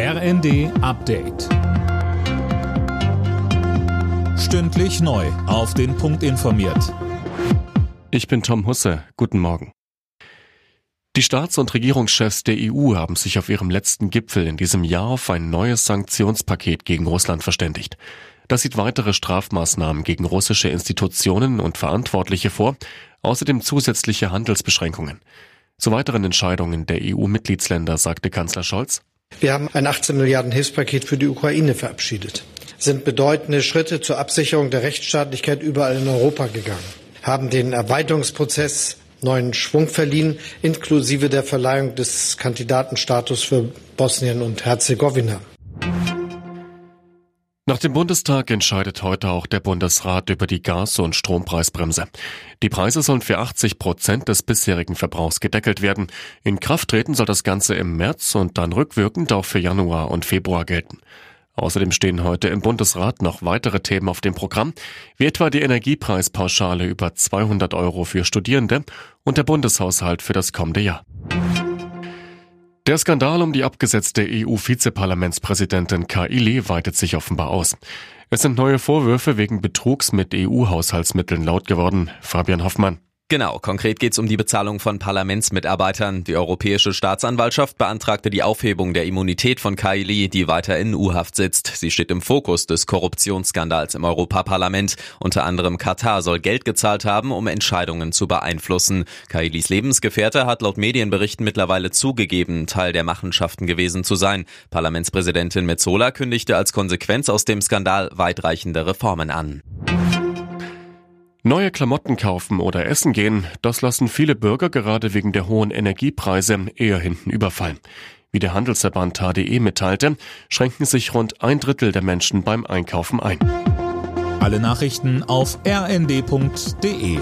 RND Update. Stündlich neu. Auf den Punkt informiert. Ich bin Tom Husse. Guten Morgen. Die Staats- und Regierungschefs der EU haben sich auf ihrem letzten Gipfel in diesem Jahr auf ein neues Sanktionspaket gegen Russland verständigt. Das sieht weitere Strafmaßnahmen gegen russische Institutionen und Verantwortliche vor, außerdem zusätzliche Handelsbeschränkungen. Zu weiteren Entscheidungen der EU-Mitgliedsländer sagte Kanzler Scholz. Wir haben ein 18 Milliarden Hilfspaket für die Ukraine verabschiedet, sind bedeutende Schritte zur Absicherung der Rechtsstaatlichkeit überall in Europa gegangen, haben den Erweiterungsprozess neuen Schwung verliehen, inklusive der Verleihung des Kandidatenstatus für Bosnien und Herzegowina. Nach dem Bundestag entscheidet heute auch der Bundesrat über die Gas- und Strompreisbremse. Die Preise sollen für 80 Prozent des bisherigen Verbrauchs gedeckelt werden. In Kraft treten soll das Ganze im März und dann rückwirkend auch für Januar und Februar gelten. Außerdem stehen heute im Bundesrat noch weitere Themen auf dem Programm, wie etwa die Energiepreispauschale über 200 Euro für Studierende und der Bundeshaushalt für das kommende Jahr. Der Skandal um die abgesetzte EU-Vizeparlamentspräsidentin Kaili weitet sich offenbar aus. Es sind neue Vorwürfe wegen Betrugs mit EU-Haushaltsmitteln laut geworden. Fabian Hoffmann. Genau, konkret geht es um die Bezahlung von Parlamentsmitarbeitern. Die Europäische Staatsanwaltschaft beantragte die Aufhebung der Immunität von Kaili, die weiter in U-Haft sitzt. Sie steht im Fokus des Korruptionsskandals im Europaparlament. Unter anderem Katar soll Geld gezahlt haben, um Entscheidungen zu beeinflussen. Kailis Lebensgefährte hat laut Medienberichten mittlerweile zugegeben, Teil der Machenschaften gewesen zu sein. Parlamentspräsidentin Metzola kündigte als Konsequenz aus dem Skandal weitreichende Reformen an. Neue Klamotten kaufen oder essen gehen, das lassen viele Bürger gerade wegen der hohen Energiepreise eher hinten überfallen. Wie der Handelsverband HDE mitteilte, schränken sich rund ein Drittel der Menschen beim Einkaufen ein. Alle Nachrichten auf rnd.de